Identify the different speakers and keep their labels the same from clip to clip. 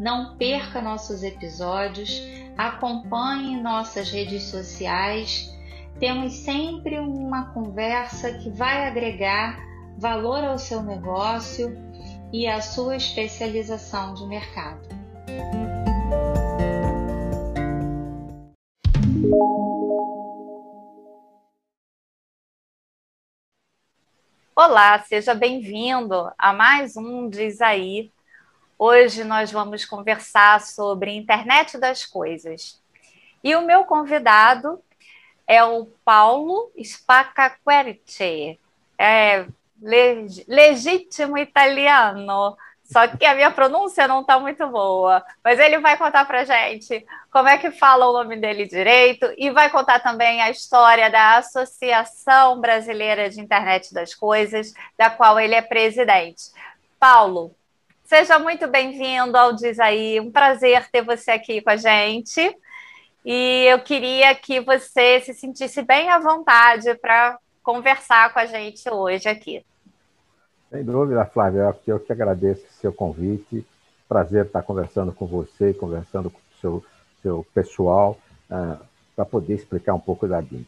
Speaker 1: Não perca nossos episódios, acompanhe nossas redes sociais. Temos sempre uma conversa que vai agregar valor ao seu negócio e à sua especialização de mercado. Olá, seja bem-vindo a mais um Diz Aí, Hoje nós vamos conversar sobre internet das coisas. E o meu convidado é o Paulo Spacaquerce, é legítimo italiano. Só que a minha pronúncia não está muito boa. Mas ele vai contar para gente como é que fala o nome dele direito e vai contar também a história da Associação Brasileira de Internet das Coisas, da qual ele é presidente. Paulo, Seja muito bem-vindo ao Diz Aí, um prazer ter você aqui com a gente. E eu queria que você se sentisse bem à vontade para conversar com a gente hoje aqui.
Speaker 2: Sem dúvida, Flávia, eu que agradeço o seu convite. Prazer estar conversando com você, conversando com o seu, seu pessoal, uh, para poder explicar um pouco da BIM.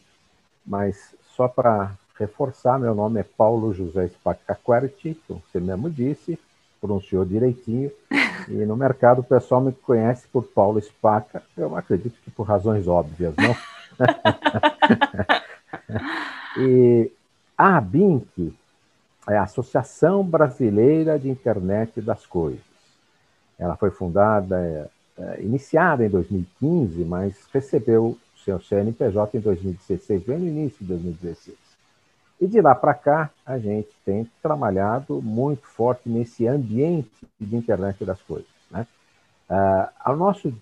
Speaker 2: Mas só para reforçar, meu nome é Paulo José Spacaquerti, como você mesmo disse, pronunciou direitinho. E no mercado o pessoal me conhece por Paulo Spaca. Eu acredito que por razões óbvias, não? e a ABINC é a Associação Brasileira de Internet das Coisas. Ela foi fundada, é, é, iniciada em 2015, mas recebeu seu CNPJ em 2016, bem no início de 2016. E de lá para cá, a gente tem trabalhado muito forte nesse ambiente de internet das coisas. Né? Uh, o nosso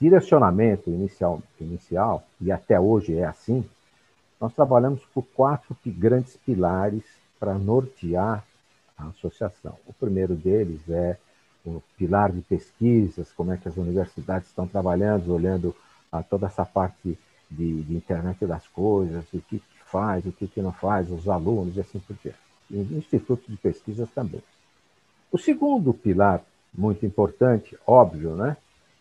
Speaker 2: direcionamento inicial, inicial, e até hoje é assim, nós trabalhamos por quatro grandes pilares para nortear a associação. O primeiro deles é o pilar de pesquisas, como é que as universidades estão trabalhando, olhando a toda essa parte de, de internet das coisas, o que faz, o que, que não faz, os alunos e assim por diante. E institutos de pesquisa também. O segundo pilar, muito importante, óbvio, né,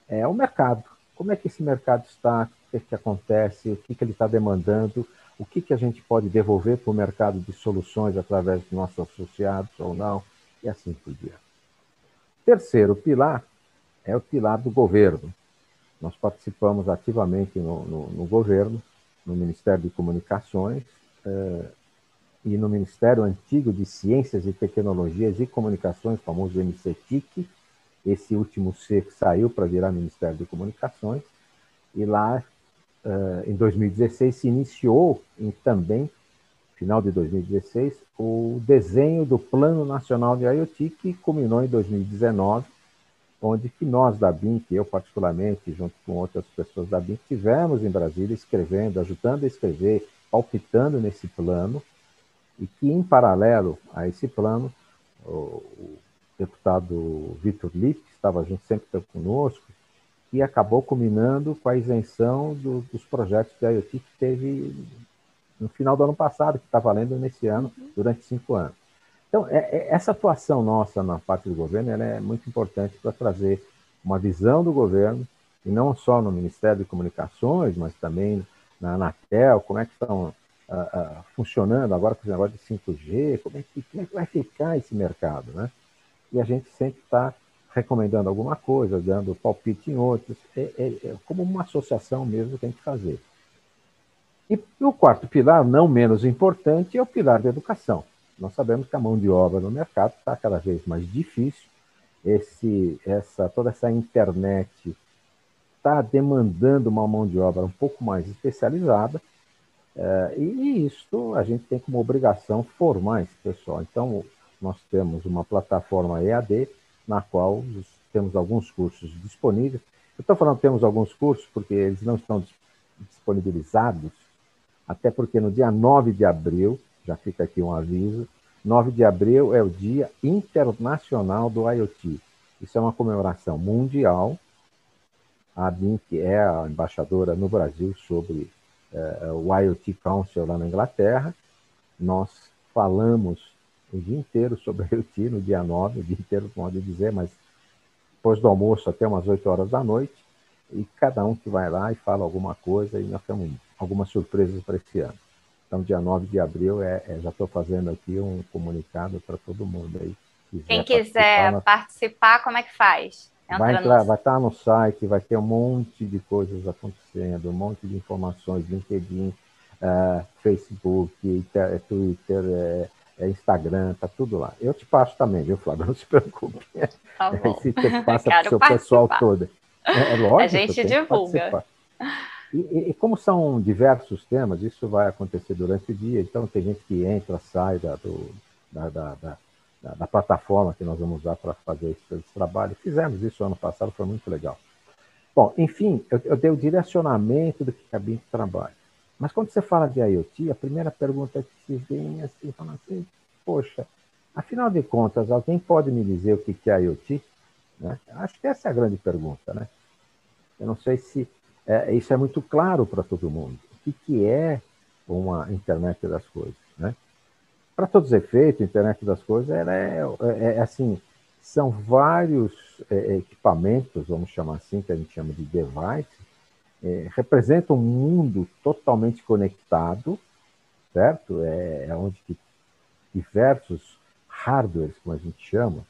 Speaker 2: é o mercado. Como é que esse mercado está, o que, é que acontece, o que, que ele está demandando, o que, que a gente pode devolver para o mercado de soluções através dos nossos associados ou não, e assim por diante. Terceiro pilar é o pilar do governo. Nós participamos ativamente no, no, no governo, no Ministério de Comunicações eh, e no Ministério Antigo de Ciências e Tecnologias e Comunicações, famoso MCTIC, esse último C que saiu para virar Ministério de Comunicações, e lá, eh, em 2016, se iniciou em, também, final de 2016, o desenho do Plano Nacional de IoT, que culminou em 2019, onde que nós da BIM, que eu particularmente, junto com outras pessoas da BIM, tivemos em Brasília escrevendo, ajudando a escrever, palpitando nesse plano, e que, em paralelo a esse plano, o, deputado Vitor Lipp, estava junto sempre conosco, e acabou culminando com a isenção do, dos projetos de IoT que teve no final do ano passado, que está valendo nesse ano, durante cinco anos. Então, é, é, essa atuação nossa na parte do governo é muito importante para trazer uma visão do governo, e não só no Ministério de Comunicações, mas também na Anatel, como é que estão uh, uh, funcionando agora com o negócio de 5G, como é, que, como é que vai ficar esse mercado, né? E a gente sempre está recomendando alguma coisa, dando palpite em outros, é, é, é, como uma associação mesmo tem que fazer. E o quarto pilar, não menos importante, é o pilar da educação. Nós sabemos que a mão de obra no mercado está cada vez mais difícil. Esse, essa, toda essa internet está demandando uma mão de obra um pouco mais especializada. É, e isso a gente tem como obrigação formar esse pessoal. Então, nós temos uma plataforma EAD, na qual os temos alguns cursos disponíveis. Eu estou falando temos alguns cursos porque eles não estão disponibilizados, até porque no dia 9 de abril, já fica aqui um aviso, 9 de abril é o Dia Internacional do IoT. Isso é uma comemoração mundial. A que é a embaixadora no Brasil sobre é, o IoT Council lá na Inglaterra. Nós falamos o dia inteiro sobre IoT no dia 9, o dia inteiro, pode dizer, mas depois do almoço até umas 8 horas da noite. E cada um que vai lá e fala alguma coisa, e nós temos algumas surpresas para esse ano. Então, dia 9 de abril, é, é já estou fazendo aqui um comunicado para todo mundo aí.
Speaker 1: Quiser Quem quiser participar, participar, como é que faz?
Speaker 2: Entra vai, entrar, no... vai estar no site, vai ter um monte de coisas acontecendo, um monte de informações, LinkedIn, uh, Facebook, Twitter, uh, Instagram, tá tudo lá. Eu te passo também, viu, Flávio? Não se preocupe.
Speaker 1: Tá bom.
Speaker 2: Você passa para o seu pessoal todo.
Speaker 1: É, é lógico. A gente divulga.
Speaker 2: E, e, como são diversos temas, isso vai acontecer durante o dia, então tem gente que entra, sai da, do, da, da, da, da plataforma que nós vamos usar para fazer esse, esse, trabalho. Fizemos isso ano passado, foi muito legal. Bom, enfim, eu, eu dei o direcionamento do que a BIM trabalha. Mas quando você fala de IoT, a primeira pergunta que se vem é assim, assim, poxa, afinal de contas, alguém pode me dizer o que é IoT? Né? Acho que essa é a grande pergunta, né? Eu não sei se é, isso é muito claro para todo mundo. O que, que é uma internet das coisas, né? Para todos os efeitos, a internet das coisas ela é, é, é assim, são vários é, equipamentos, vamos chamar assim, que a gente chama de device, é, representam um mundo totalmente conectado, certo? É, é onde diversos hardwares, como a gente chama,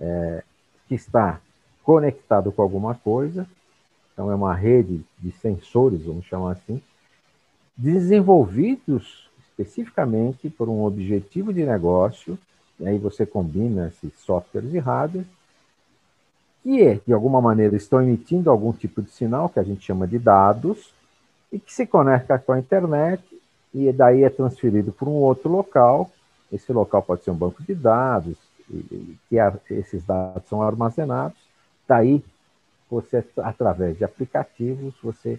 Speaker 2: é, que está conectado com alguma coisa então, é uma rede de sensores, vamos chamar assim, desenvolvidos especificamente por um objetivo de negócio, e aí você combina esses softwares e hardware, que, de alguma maneira, estão emitindo algum tipo de sinal, que a gente chama de dados, e que se conecta com a internet, e daí é transferido para um outro local. Esse local pode ser um banco de dados, que esses dados são armazenados. Daí você através de aplicativos você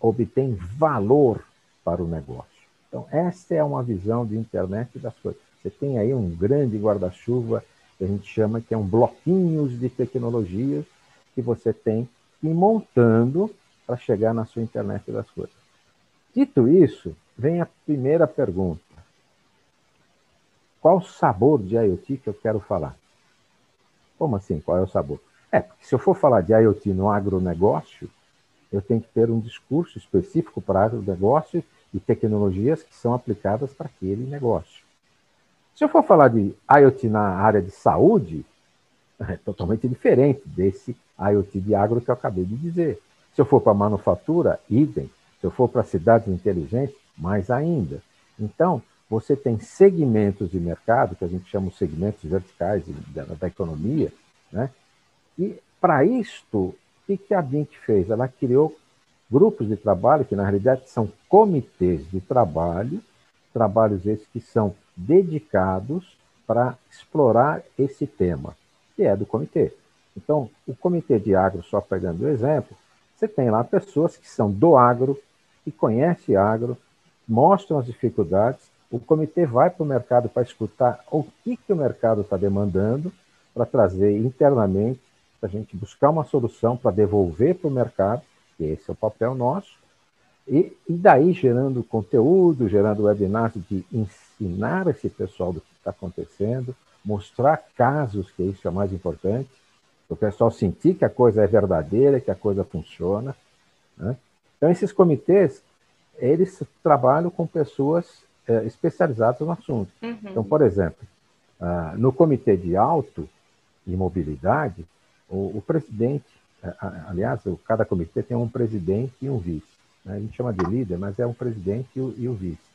Speaker 2: obtém valor para o negócio. Então essa é uma visão de internet das coisas. Você tem aí um grande guarda-chuva que a gente chama que é um bloquinhos de tecnologias que você tem que ir montando para chegar na sua internet das coisas. Dito isso, vem a primeira pergunta. Qual sabor de IoT que eu quero falar? Como assim? Qual é o sabor? É, porque se eu for falar de IoT no agronegócio, eu tenho que ter um discurso específico para agronegócio e tecnologias que são aplicadas para aquele negócio. Se eu for falar de IoT na área de saúde, é totalmente diferente desse IoT de agro que eu acabei de dizer. Se eu for para manufatura, idem. Se eu for para cidades inteligentes, mais ainda. Então, você tem segmentos de mercado, que a gente chama de segmentos verticais da, da economia, né? E para isto, o que, a BINC fez? Ela criou grupos de trabalho, que na realidade são comitês de trabalho, trabalhos esses que são dedicados para explorar esse tema, que é do comitê. Então, o comitê de agro, só pegando o exemplo, você tem lá pessoas que são do agro, que conhecem agro, mostram as dificuldades, o comitê vai para o mercado para escutar o que, que o mercado está demandando, para trazer internamente a gente buscar uma solução para devolver para o mercado, que esse é o papel nosso, e, e daí gerando conteúdo, gerando webinars de ensinar esse pessoal do que está acontecendo, mostrar casos, que isso é mais importante, o pessoal sentir que a coisa é verdadeira, que a coisa funciona. Né? Então, esses comitês, eles trabalham com pessoas é, especializadas no assunto. Uhum. Então, por exemplo, uh, no comitê de auto e mobilidade, o, o presidente, aliás, cada comitê tem um presidente e um vice. Né? A gente chama de líder, mas é um presidente e o, e o vice.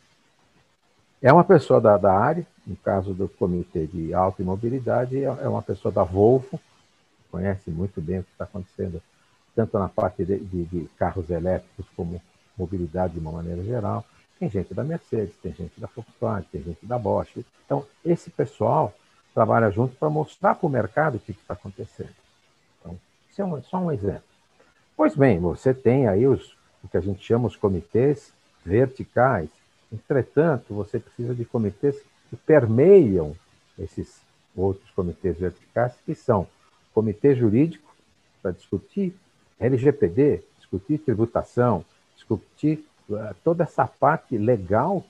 Speaker 2: É uma pessoa da, da, área, no caso do Comitê de Alta e Mobilidade, é, é uma pessoa da Volvo, conhece muito bem o que está acontecendo, tanto na parte de, de, de, carros elétricos como mobilidade de uma maneira geral. Tem gente da Mercedes, tem gente da Volkswagen, tem gente da Bosch. Então, esse pessoal trabalha junto para mostrar para o mercado o que está acontecendo. Esse é um, só um exemplo. Pois bem, você tem aí os, o que a gente chama os comitês verticais. Entretanto, você precisa de comitês que permeiam esses outros comitês verticais, que são comitê jurídico, para discutir LGPD, discutir tributação, discutir uh, toda essa parte legal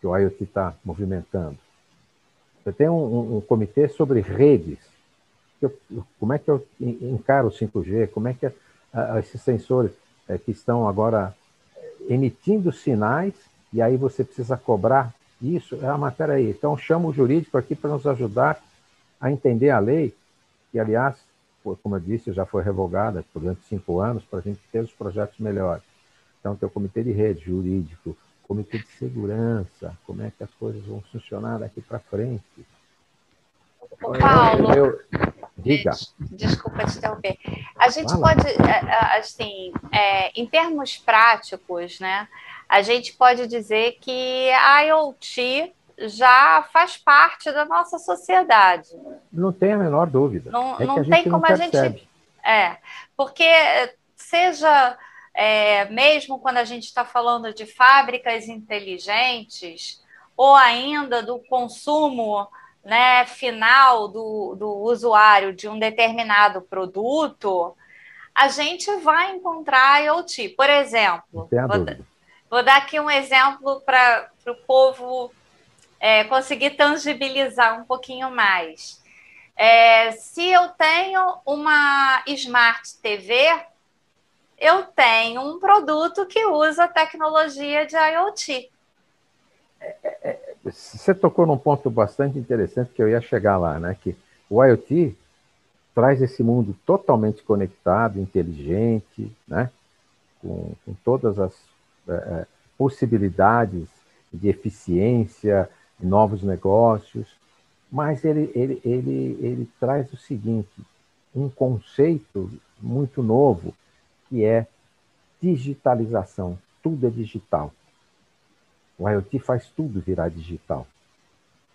Speaker 2: que o IoT está movimentando. Você tem um, um, um, comitê sobre redes. Eu, como é que eu encaro o 5G? Como é que esses sensores uh, que estão agora emitindo sinais e aí você precisa cobrar isso? É a matéria aí. Então, chama o jurídico aqui para nos ajudar a entender a lei, que, aliás, como eu disse, já foi revogada durante cinco anos para a gente ter os projetos melhores. Então, tem o comitê de rede jurídico, comitê de segurança, como é que as coisas vão funcionar daqui para frente.
Speaker 1: Paulo, eu, diga. Desculpa te interromper. A gente Fala. pode, assim, é, em termos práticos, né? A gente pode dizer que a IoT já faz parte da nossa sociedade.
Speaker 2: Não tem a menor dúvida.
Speaker 1: Não, é não tem como a gente. É, porque seja é, mesmo quando a gente está falando de fábricas inteligentes, ou ainda do consumo né, final do, do usuário de um determinado produto, a gente vai encontrar IoT. Por exemplo, vou, vou, dar aqui um exemplo para o povo é, conseguir tangibilizar um pouquinho mais. É, se eu tenho uma Smart TV, eu tenho um produto que usa tecnologia de IoT.
Speaker 2: É, é, você tocou num ponto bastante interessante que eu ia chegar lá, né? Que o IoT traz esse mundo totalmente conectado, inteligente, né? Com, com todas as é, é possibilidades de eficiência, novos negócios, mas ele, ele, ele, ele traz o seguinte, um conceito muito novo, que é digitalização. Tudo é digital. O IoT faz tudo virar digital.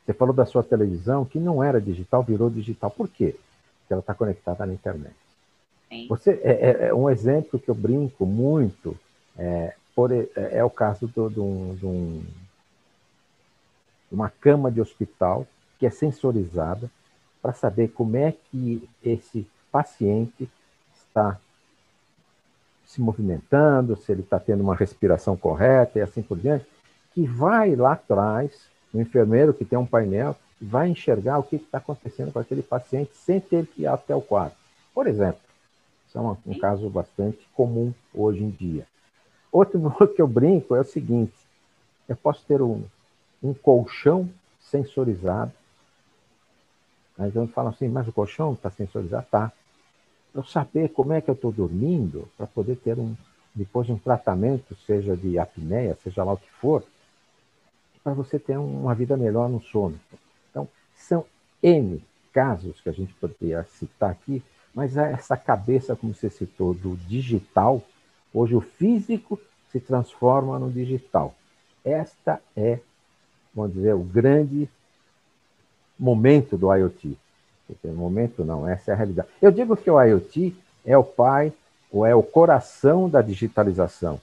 Speaker 2: Você falou da sua televisão, que não era digital, virou digital. Por quê? Porque ela está conectada na internet. Sim. Você, é, é, é, um exemplo que eu brinco muito, é, por, é, é o caso de um uma cama de hospital que é sensorizada para saber como é que esse paciente está se movimentando, se ele está tendo uma respiração correta e assim por diante, que vai lá atrás, o enfermeiro que tem um painel, vai enxergar o que está acontecendo com aquele paciente sem ter que ir até o quarto. Por exemplo, isso é um, um caso bastante comum hoje em dia. Outro que eu brinco é o seguinte: eu posso ter um, um colchão sensorizado. Aí então falam assim, mas o colchão está sensorizado? Tá. Para eu saber como é que eu estou dormindo, para poder ter um, depois um tratamento, seja de apneia, seja lá o que for, para você ter uma vida melhor no sono. Então, são N casos que a gente poderia citar aqui, mas é essa cabeça, como você citou, do digital, hoje o físico se transforma no digital. Esta é vamos dizer, o grande momento do IoT. Momento não, essa é a realidade. Eu digo que o IoT é o pai ou é o coração da digitalização.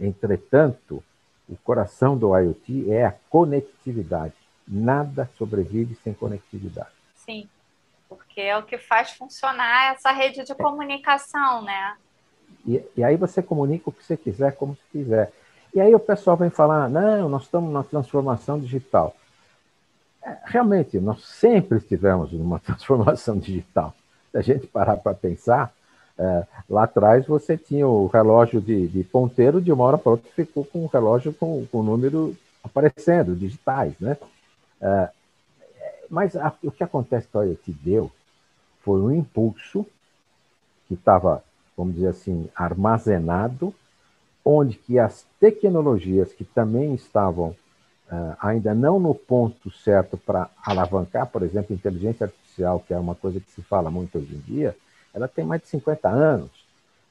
Speaker 2: Entretanto, o coração do IoT é a conectividade. Nada sobrevive sem conectividade.
Speaker 1: Sim, porque é o que faz funcionar essa rede de comunicação, né?
Speaker 2: E, e aí você comunica o que você quiser, como você quiser. E aí o pessoal vem falar, não, nós estamos na transformação digital. É, realmente, nós sempre estivemos numa transformação digital. Se a gente parar para pensar, é, lá atrás você tinha o relógio de, de, ponteiro, de uma hora para outra ficou com o relógio com, o número aparecendo, digitais, né? É, mas a, o que acontece que a IoT deu foi um impulso que estava, vamos dizer assim, armazenado onde que as tecnologias que também estavam uh, ainda não no ponto certo para alavancar, por exemplo, inteligência artificial, que é uma coisa que se fala muito hoje em dia, ela tem mais de 50 anos,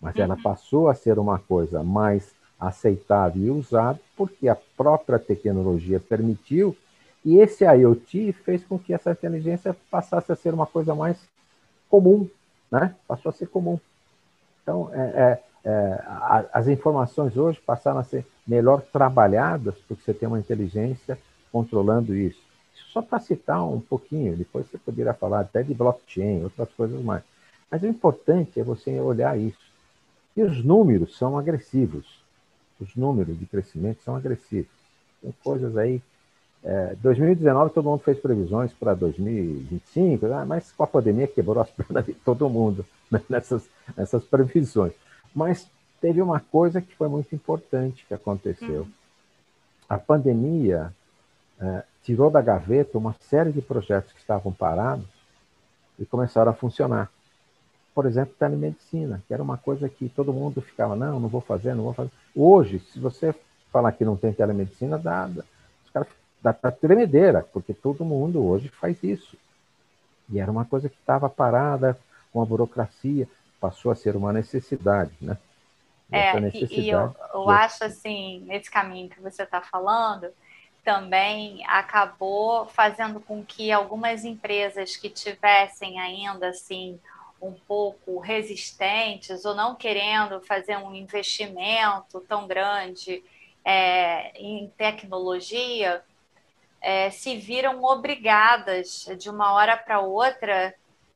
Speaker 2: mas uhum. ela passou a ser uma coisa mais aceitável e usada porque a própria tecnologia permitiu e esse IoT fez com que essa inteligência passasse a ser uma coisa mais comum né? Passou a ser comum. Então, é, é, é, as informações hoje passaram a ser melhor trabalhadas, porque você tem uma inteligência controlando isso. Só para citar um pouquinho, depois você poderia falar até de blockchain, outras coisas mais. Mas o importante é você olhar isso. E os números são agressivos. Os números de crescimento são agressivos. Tem coisas aí. É, 2019 todo mundo fez previsões para 2025, né? mas com a pandemia quebrou as pernas de todo mundo né? nessas, nessas previsões. Mas teve uma coisa que foi muito importante que aconteceu. Uhum. A pandemia é, tirou da gaveta uma série de projetos que estavam parados e começaram a funcionar. Por exemplo, telemedicina, que era uma coisa que todo mundo ficava, não, não vou fazer, não vou fazer. Hoje, se você falar que não tem telemedicina, dá, dá os caras dá, dá tremedeira, porque todo mundo hoje faz isso. E era uma coisa que estava parada com a burocracia, passou a ser uma necessidade, né?
Speaker 1: É, e eu, eu acho assim, nesse caminho que você está falando, também acabou fazendo com que algumas empresas que tivessem ainda assim um pouco resistentes ou não querendo fazer um investimento tão grande é, em tecnologia é, se viram obrigadas de uma hora para outra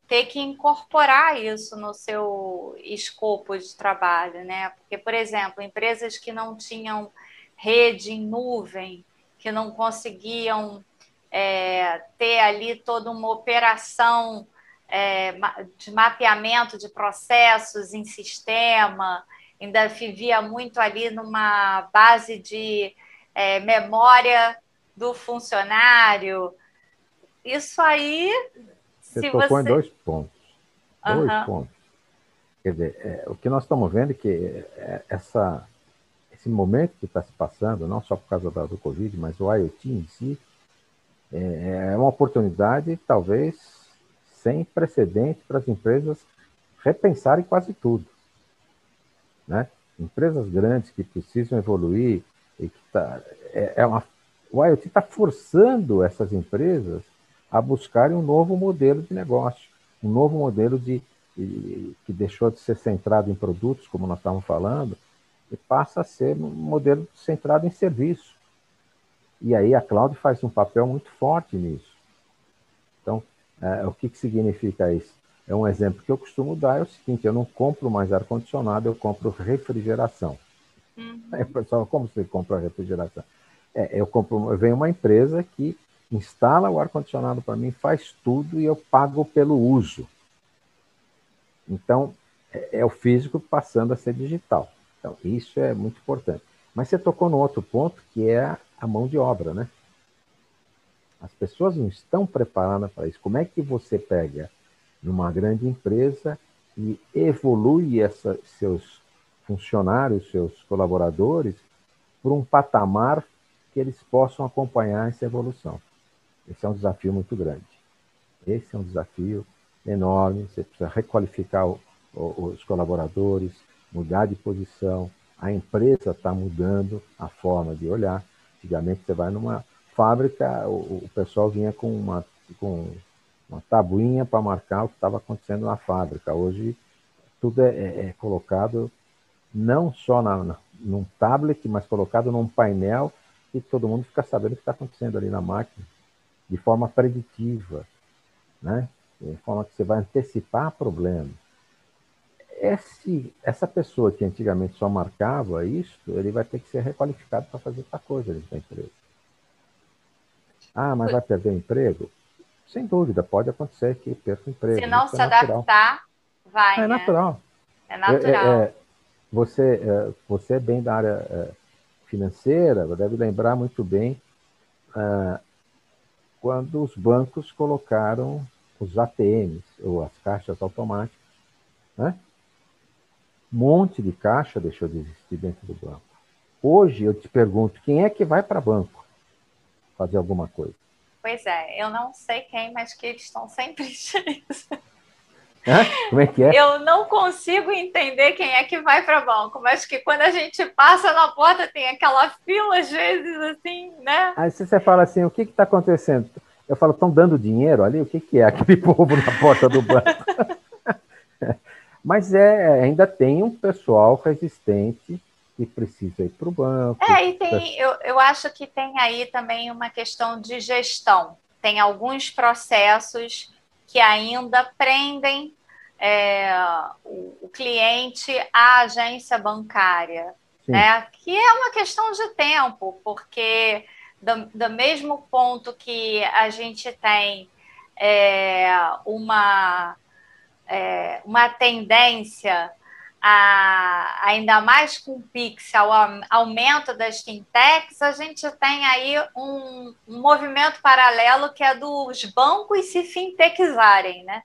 Speaker 1: ter que incorporar isso no seu escopo de trabalho, né? Porque, por exemplo, empresas que não tinham rede em nuvem, que não conseguiam é, ter ali toda uma operação é, de mapeamento de processos em sistema, ainda vivia muito ali numa base de é, memória do funcionário. Isso aí
Speaker 2: você tocou você... em dois pontos. Dois uhum. pontos. Quer dizer, é, o que nós estamos vendo é que é, essa, esse momento que está se passando, não só por causa da, do Covid, mas o IoT em si, é, é uma oportunidade, talvez, sem precedentes para as empresas repensarem quase tudo. Né? Empresas grandes que precisam evoluir, e que tá, é, é uma, o IoT está forçando essas empresas a buscarem um novo modelo de negócio, um novo modelo de, de, que deixou de ser centrado em produtos, como nós estávamos falando, e passa a ser um modelo centrado em serviço. E aí a cloud faz um papel muito forte nisso. Então, é, o que, que significa isso? É um exemplo que eu costumo dar, é o seguinte, eu não compro mais ar-condicionado, eu compro refrigeração. Uhum. Aí, pessoal, como você compra refrigeração? É, eu compro, vem uma empresa que instala o ar-condicionado para mim, faz tudo e eu pago pelo uso. Então, é, é o físico passando a ser digital. Então, isso é muito importante. Mas você tocou no outro ponto, que é a mão de obra, né? As pessoas não estão preparadas para isso. Como é que você pega numa grande empresa e evolui essa, seus funcionários, seus colaboradores, para um patamar que eles possam acompanhar essa evolução? Esse é um desafio muito grande. Esse é um desafio enorme. Você precisa requalificar o, o, os colaboradores, mudar de posição. A empresa está mudando a forma de olhar. Antigamente, você vai numa fábrica, o, o pessoal vinha com uma, com uma tabuinha para marcar o que estava acontecendo na fábrica. Hoje, tudo é, é, é colocado não só na, na, num tablet, mas colocado num painel e todo mundo fica sabendo o que está acontecendo ali na máquina de forma preditiva, né? de forma que você vai antecipar problemas. Esse, essa pessoa que antigamente só marcava isso, ele vai ter que ser requalificado para fazer outra coisa dentro da empresa. Ah, mas vai perder o emprego? Sem dúvida, pode acontecer que perca o emprego.
Speaker 1: Se não Isso se é adaptar, vai.
Speaker 2: É né? natural.
Speaker 1: É natural. É, é,
Speaker 2: você, é, você é bem da área é, financeira, deve lembrar muito bem quando os bancos colocaram os ATMs, ou as caixas automáticas. Né? Um monte de caixa deixou de existir dentro do banco. Hoje eu te pergunto, quem é que vai para banco fazer alguma coisa?
Speaker 1: Pois é, eu não sei quem, mas que eles estão sempre cheios.
Speaker 2: Hã? Como é que é?
Speaker 1: Eu não consigo entender quem é que vai para banco, mas que quando a gente passa na porta tem aquela fila, às vezes, assim, né?
Speaker 2: Aí você fala assim, o que está acontecendo? Eu falo, estão dando dinheiro ali? O que, que é aquele povo na porta do banco? Mas é, ainda tem um pessoal resistente que precisa ir para o banco.
Speaker 1: É, e tem, eu, eu acho que tem aí também uma questão de gestão. Tem alguns processos que ainda prendem é, o, o, cliente à agência bancária, né? que é uma questão de tempo, porque do, do mesmo ponto que a gente tem é, uma, é, uma tendência a, ainda mais com o Pix, ao aumento das fintechs, a gente tem aí um, um movimento paralelo que é dos bancos se fintechizarem, né?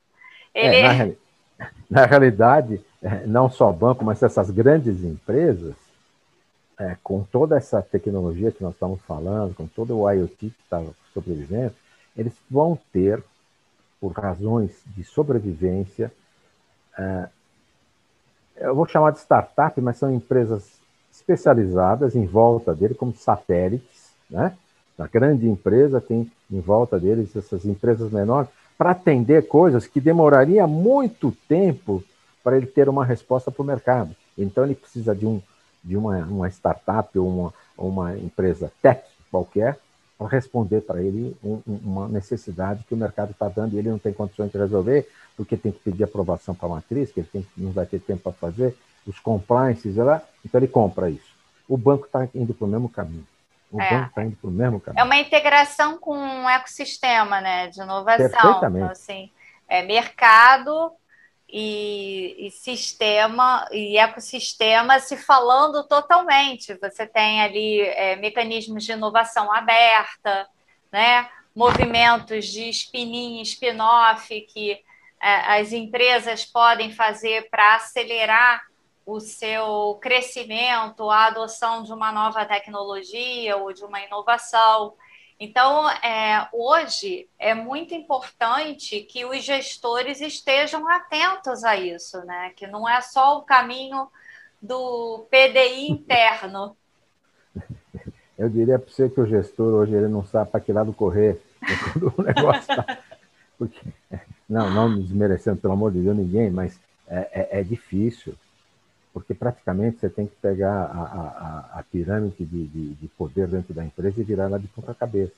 Speaker 2: É, Ele... É, na, na, realidade, é, não só banco, mas essas grandes empresas, é, com toda essa tecnologia que nós estamos falando, com todo o IoT que está sobrevivendo, eles vão ter, por razões de sobrevivência, é, eu vou chamar de startup, mas são empresas especializadas em volta dele, como satélites, né? A grande empresa tem em volta deles essas empresas menores para atender coisas que demoraria muito tempo para ele ter uma resposta para o mercado. Então ele precisa de, um, de uma, uma startup ou uma, uma empresa tech qualquer para responder para ele um, uma necessidade que o mercado está dando e ele não tem condições de resolver, porque tem que pedir aprovação para a matriz, que ele tem, não vai ter tempo para fazer, os compliances, lá, então ele compra isso. O banco está indo para o mesmo caminho. O é. banco está indo para o mesmo caminho.
Speaker 1: É uma integração com um ecossistema né, de inovação. Perfeitamente. Então, assim, é mercado e, e, sistema e ecossistema se falando totalmente. Você tem ali é, mecanismos de inovação aberta, né? movimentos de spin-in, spin-off que é, as empresas podem fazer para acelerar o seu crescimento, a adoção de uma nova tecnologia ou de uma inovação. Então, é, hoje é muito importante que os gestores estejam atentos a isso, né? Que não é só o caminho do PDI interno.
Speaker 2: Eu diria para você que o gestor hoje ele não sabe para que lado correr o negócio tá... Porque, não, não desmerecendo, pelo amor de Deus, ninguém, mas é, é, é difícil porque praticamente você tem que pegar a, a, a pirâmide de, de, de, poder dentro da empresa e virar ela de ponta cabeça.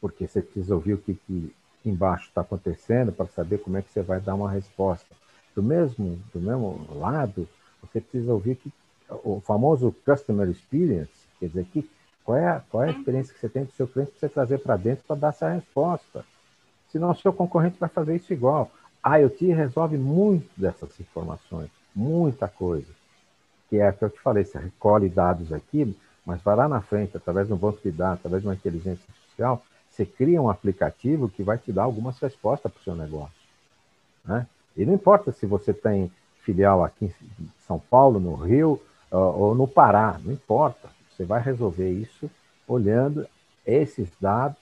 Speaker 2: Porque você precisa ouvir o que, que embaixo está acontecendo para saber como é que você vai dar uma resposta. Do mesmo, do mesmo lado, você precisa ouvir que, o famoso customer experience, quer dizer, que, qual, é a, qual é a experiência que você tem do seu cliente para você trazer para dentro para dar essa resposta. Senão o seu concorrente vai fazer isso igual. A IoT resolve muito dessas informações muita coisa. Que é o que eu te falei, você recolhe dados aqui, mas vai lá na frente, através de um banco de dados, através de uma inteligência artificial, você cria um aplicativo que vai te dar algumas respostas para o seu negócio. Né? E não importa se você tem filial aqui em São Paulo, no Rio uh, ou no Pará, não importa. Você vai resolver isso olhando esses dados,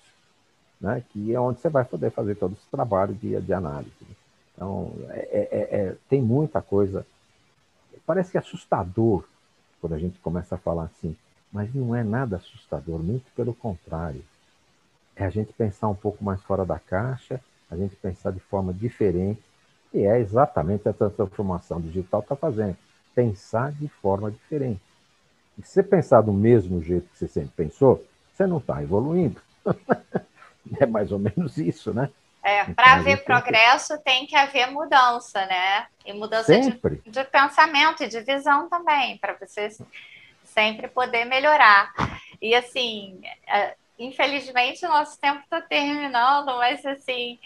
Speaker 2: né, que é onde você vai poder fazer todo esse trabalho de, de análise. Então, é, é, é, tem muita coisa parece assustador quando a gente começa a falar assim, mas não é nada assustador, muito pelo contrário. É a gente pensar um pouco mais fora da caixa, a gente pensar de forma diferente, e é exatamente essa transformação digital está fazendo. Pensar de forma diferente. E se você pensar do mesmo jeito que você sempre pensou, você não está evoluindo. é mais ou menos isso, né?
Speaker 1: É, para haver progresso tem que haver mudança, né? E mudança de, de, pensamento e de visão também, para você sempre poder melhorar. E assim, é, infelizmente o nosso tempo está terminando, mas assim,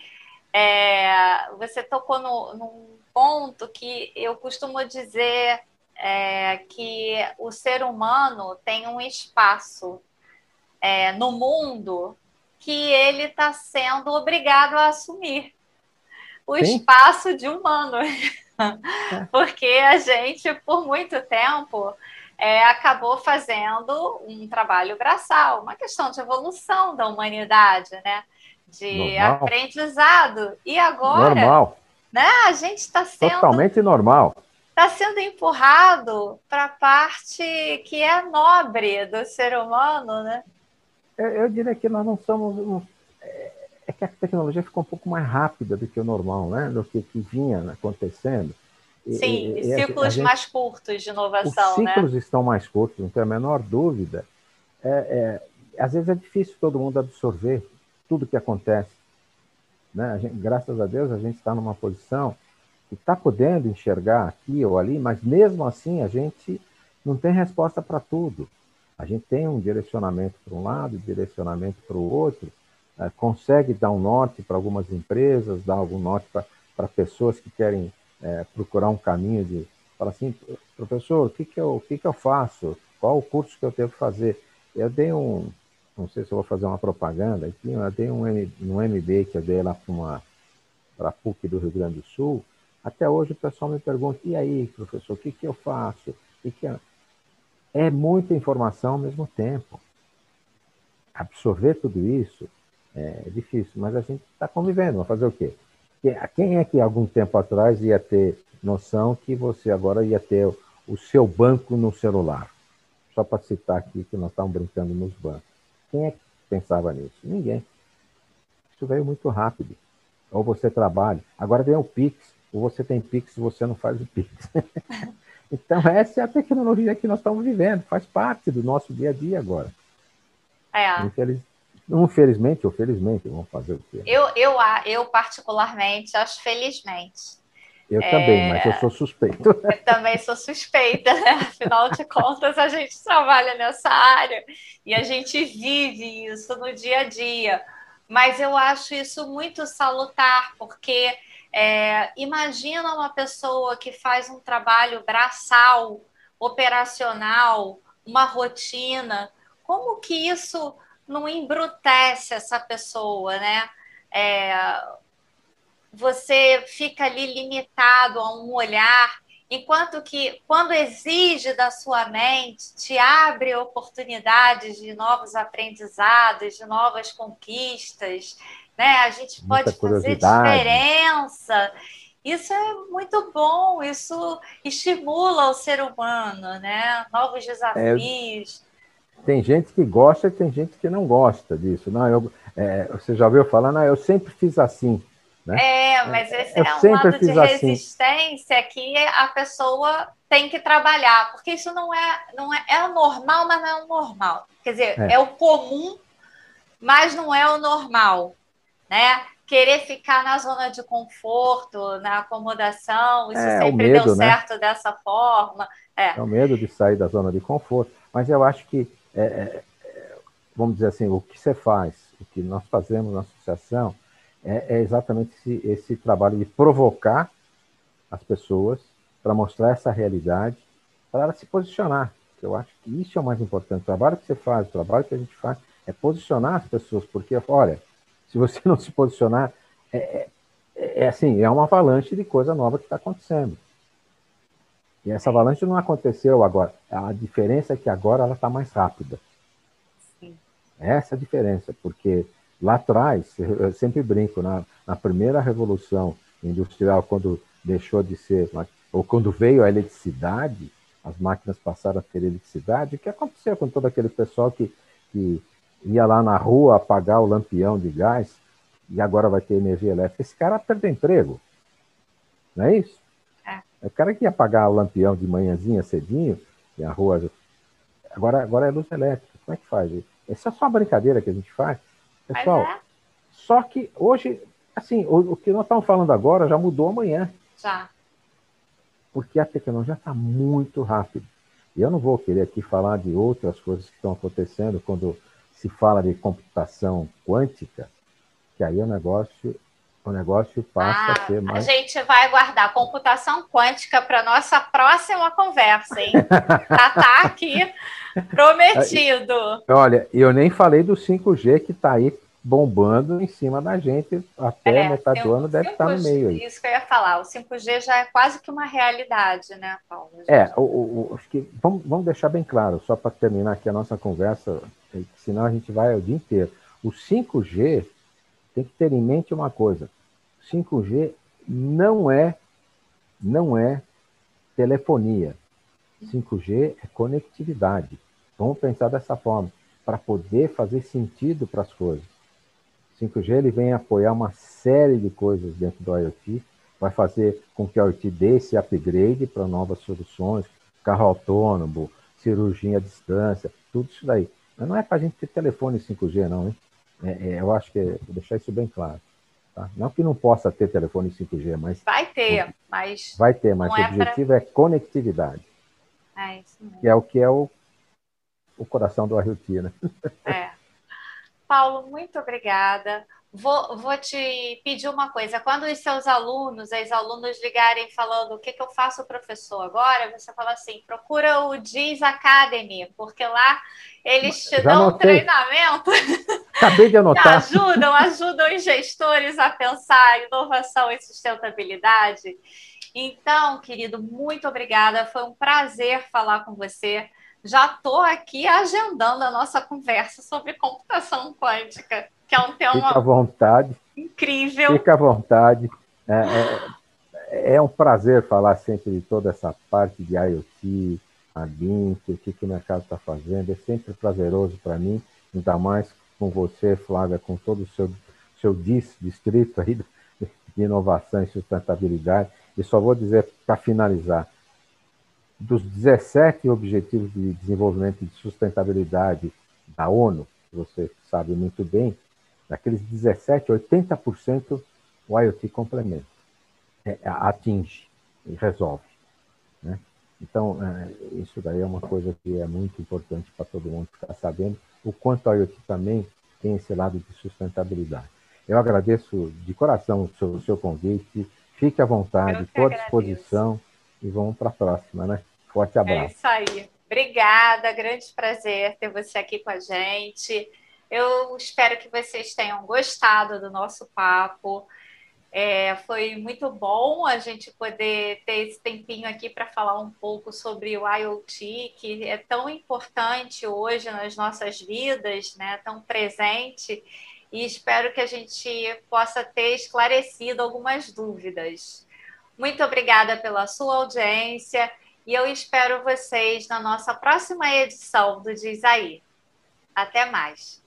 Speaker 1: é, você tocou no, num ponto que eu costumo dizer é, que o ser humano tem um espaço é, no mundo que ele está sendo obrigado a assumir o Sim. espaço de humano. É. Porque a gente, por muito tempo, é, acabou fazendo um trabalho braçal, uma questão de evolução da humanidade, né? De normal. aprendizado. E agora,
Speaker 2: normal.
Speaker 1: né? A gente está sendo
Speaker 2: totalmente normal.
Speaker 1: Está sendo empurrado para a parte que é nobre do ser humano, né?
Speaker 2: Eu, eu diria que nós não somos. É, é que a tecnologia ficou um pouco mais rápida do que o normal, né? Do que, que vinha acontecendo.
Speaker 1: Sim, e, e ciclos gente, mais curtos de inovação,
Speaker 2: os ciclos né? estão mais curtos, não tem a menor dúvida. É, é, às vezes é difícil todo mundo absorver tudo que acontece. Né? Gente, graças a Deus a gente está numa posição que está podendo enxergar aqui ou ali, mas mesmo assim a gente não tem resposta para tudo. A gente tem um direcionamento para um lado, direcionamento para o outro, é, consegue dar um norte para algumas empresas, dar algum norte para pessoas que querem é, procurar um caminho de falar assim, professor, o que, que, eu, que, que eu faço? Qual o curso que eu devo fazer? Eu dei um, não sei se vou fazer uma propaganda aqui, eu dei um, um MB que eu dei lá para a PUC do Rio Grande do Sul. Até hoje o pessoal me pergunta, e aí, professor, o que, que eu faço? O que é? É muita informação ao mesmo tempo. Absorver tudo isso é difícil, mas a gente está convivendo. Vai fazer o quê? Quem é que algum tempo atrás ia ter noção que você agora ia ter o seu banco no celular? Só para citar aqui que nós estávamos brincando nos bancos. Quem é que pensava nisso? Ninguém. Isso veio muito rápido. Ou você trabalha. Agora vem o Pix. Ou você tem Pix e você não faz o Pix. então, essa é a tecnologia que nós estamos vivendo. Faz parte do nosso dia a dia agora.
Speaker 1: É.
Speaker 2: Infeliz... Infelizmente ou felizmente, vamos fazer o quê?
Speaker 1: Eu, eu, eu particularmente, acho felizmente.
Speaker 2: Eu é... também, mas eu sou suspeito.
Speaker 1: Eu também sou suspeita, né? Afinal de contas, a gente trabalha nessa área e a gente vive isso no dia a dia. Mas eu acho isso muito salutar, porque é, imagina uma pessoa que faz um trabalho braçal, operacional, uma rotina, como que isso não embrutece essa pessoa, né? É, você fica ali limitado a um olhar, enquanto que quando exige da sua mente, te abre oportunidades de novos aprendizados, de novas conquistas, né? A gente pode fazer diferença. Isso é muito bom, isso estimula o ser humano, né? Novos é, desafios.
Speaker 2: É tem gente que gosta e tem gente que não gosta disso. Não, eu, é, você já ouviu falar, não, eu sempre fiz assim. Né?
Speaker 1: É, mas esse eu é um lado de assim. resistência assim. que a pessoa tem que trabalhar, porque isso não é, não é, é o normal, mas não é o normal. Quer dizer, é, é o comum, mas não é o normal, né? Querer ficar na zona de conforto, na acomodação, isso é, sempre medo, deu né? certo dessa forma.
Speaker 2: É. é o medo de sair da zona de conforto. Mas eu acho que é, é, é, vamos dizer assim, o que você faz, o que nós fazemos na associação, é, é exatamente esse, esse, trabalho de provocar as pessoas para mostrar essa realidade, para ela se posicionar. Eu acho que isso é o mais importante. O trabalho que você faz, o trabalho que a gente faz, é posicionar as pessoas, porque, olha, se você não se posicionar, é, é, é assim, é uma avalanche de coisa nova que está acontecendo. E essa avalanche não aconteceu agora. A diferença é que agora ela está mais rápida. Sim. Essa é a diferença, porque lá atrás, eu sempre brinco, na, na primeira revolução industrial, quando deixou de ser, ou quando veio a eletricidade, as máquinas passaram a ter eletricidade, o que aconteceu com todo aquele pessoal que, que ia lá na rua apagar o lampião de gás e agora vai ter energia elétrica? Esse cara perdeu emprego. Não é isso? O cara que ia apagar o lampião de manhãzinha cedinho, e a rua. Agora, agora é luz elétrica. Como é que faz? Essa é só uma brincadeira que a gente faz. Pessoal, é. só que hoje, assim, o, o, que nós estamos falando agora já mudou amanhã.
Speaker 1: Já.
Speaker 2: Porque a tecnologia está muito rápida. E eu não vou querer aqui falar de outras coisas que estão acontecendo quando se fala de computação quântica, que aí o negócio o negócio passa ah, a ser mais.
Speaker 1: A gente vai guardar computação quântica para nossa próxima conversa, hein? Já está aqui prometido.
Speaker 2: Olha, eu nem falei do 5G que está aí bombando em cima da gente até é, metade do ano deve 5G, estar no meio aí.
Speaker 1: Isso que eu ia falar, o 5G já é quase que uma realidade, né, Paulo?
Speaker 2: É, o, o, que vamos, vamos deixar bem claro, só para terminar aqui a nossa conversa, senão a gente vai o dia inteiro. O 5G tem que ter em mente uma coisa: 5G não é não é telefonia. 5G é conectividade. Vamos pensar dessa forma, para poder fazer sentido para as coisas. 5G ele vem apoiar uma série de coisas dentro do IoT, vai fazer com que o IoT dê esse upgrade para novas soluções, carro autônomo, cirurgia à distância, tudo isso daí. Mas não é para a gente ter telefone 5G, não, hein? É, é, eu acho que é, vou deixar isso bem claro. Tá? Não que não possa ter telefone 5G, mas.
Speaker 1: Vai ter, mas.
Speaker 2: Vai ter, mas o é objetivo pra... é conectividade.
Speaker 1: É isso mesmo.
Speaker 2: Que é o que é o, o coração do IoT, né?
Speaker 1: É. Paulo, muito obrigada. Vou, vou te pedir uma coisa. Quando os seus alunos, os alunos ligarem falando o que, que eu faço, professor, agora, você fala assim: procura o Diz Academy, porque lá eles te Já dão um treinamento.
Speaker 2: Acabei de anotar.
Speaker 1: ajudam, ajudam os gestores a pensar em inovação e sustentabilidade. Então, querido, muito obrigada. Foi um prazer falar com você já estou aqui agendando a nossa conversa sobre computação quântica, que é um tema
Speaker 2: Fica à vontade.
Speaker 1: incrível.
Speaker 2: Fica à vontade. É, é, é, um prazer falar sempre de toda essa parte de IoT, a o que, que o mercado está fazendo. É sempre prazeroso para mim, ainda mais com você, Flávia, com todo o seu, seu distrito aí de inovação e sustentabilidade. E só vou dizer, para finalizar, dos 17 Objetivos de Desenvolvimento de Sustentabilidade da ONU, que você sabe muito bem, daqueles 17, 80% o IoT complementa, é, atinge e resolve. Né? Então, é, isso daí é uma coisa que é muito importante para todo mundo ficar sabendo, o quanto o IoT também tem esse lado de sustentabilidade. Eu agradeço de coração o seu, o seu convite, fique à vontade, estou à disposição e vamos para a próxima, né? Forte abraço. É
Speaker 1: isso aí. Obrigada, grande prazer ter você aqui com a gente. Eu espero que vocês tenham gostado do nosso papo. É, foi muito bom a gente poder ter esse tempinho aqui para falar um pouco sobre o IoT, que é tão importante hoje nas nossas vidas, né? tão presente, e espero que a gente possa ter esclarecido algumas dúvidas. Muito obrigada pela sua audiência e eu espero vocês na nossa próxima edição do Diz Aí. Até mais!